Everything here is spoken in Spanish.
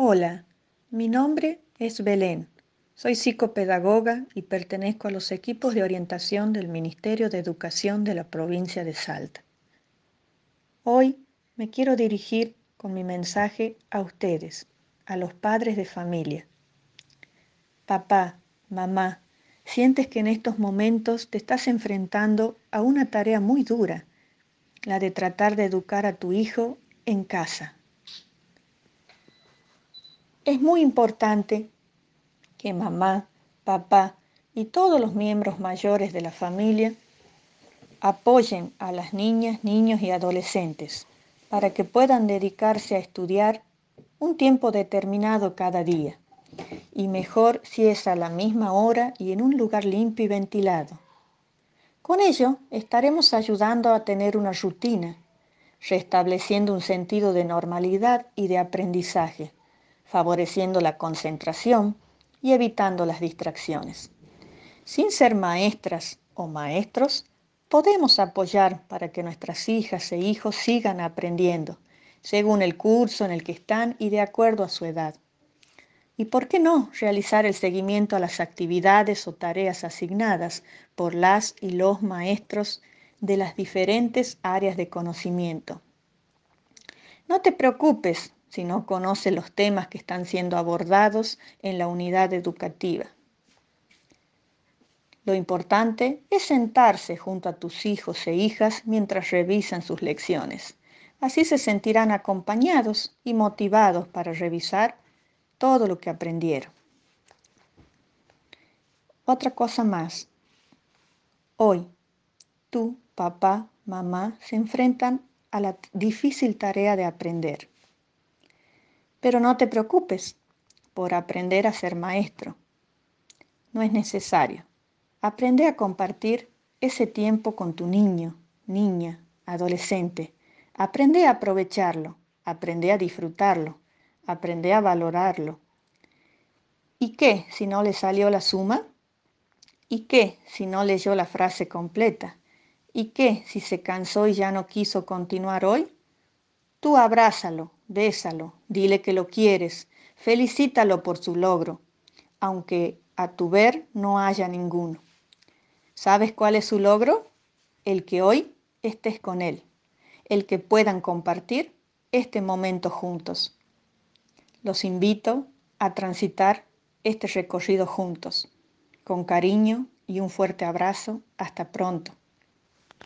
Hola, mi nombre es Belén. Soy psicopedagoga y pertenezco a los equipos de orientación del Ministerio de Educación de la provincia de Salta. Hoy me quiero dirigir con mi mensaje a ustedes, a los padres de familia. Papá, mamá, sientes que en estos momentos te estás enfrentando a una tarea muy dura, la de tratar de educar a tu hijo en casa. Es muy importante que mamá, papá y todos los miembros mayores de la familia apoyen a las niñas, niños y adolescentes para que puedan dedicarse a estudiar un tiempo determinado cada día y mejor si es a la misma hora y en un lugar limpio y ventilado. Con ello estaremos ayudando a tener una rutina, restableciendo un sentido de normalidad y de aprendizaje favoreciendo la concentración y evitando las distracciones. Sin ser maestras o maestros, podemos apoyar para que nuestras hijas e hijos sigan aprendiendo, según el curso en el que están y de acuerdo a su edad. ¿Y por qué no realizar el seguimiento a las actividades o tareas asignadas por las y los maestros de las diferentes áreas de conocimiento? No te preocupes si no conoce los temas que están siendo abordados en la unidad educativa. Lo importante es sentarse junto a tus hijos e hijas mientras revisan sus lecciones. Así se sentirán acompañados y motivados para revisar todo lo que aprendieron. Otra cosa más. Hoy, tú, papá, mamá se enfrentan a la difícil tarea de aprender. Pero no te preocupes por aprender a ser maestro. No es necesario. Aprende a compartir ese tiempo con tu niño, niña, adolescente. Aprende a aprovecharlo, aprende a disfrutarlo, aprende a valorarlo. ¿Y qué si no le salió la suma? ¿Y qué si no leyó la frase completa? ¿Y qué si se cansó y ya no quiso continuar hoy? Tú abrázalo, bésalo, dile que lo quieres, felicítalo por su logro, aunque a tu ver no haya ninguno. ¿Sabes cuál es su logro? El que hoy estés con él, el que puedan compartir este momento juntos. Los invito a transitar este recorrido juntos. Con cariño y un fuerte abrazo. Hasta pronto.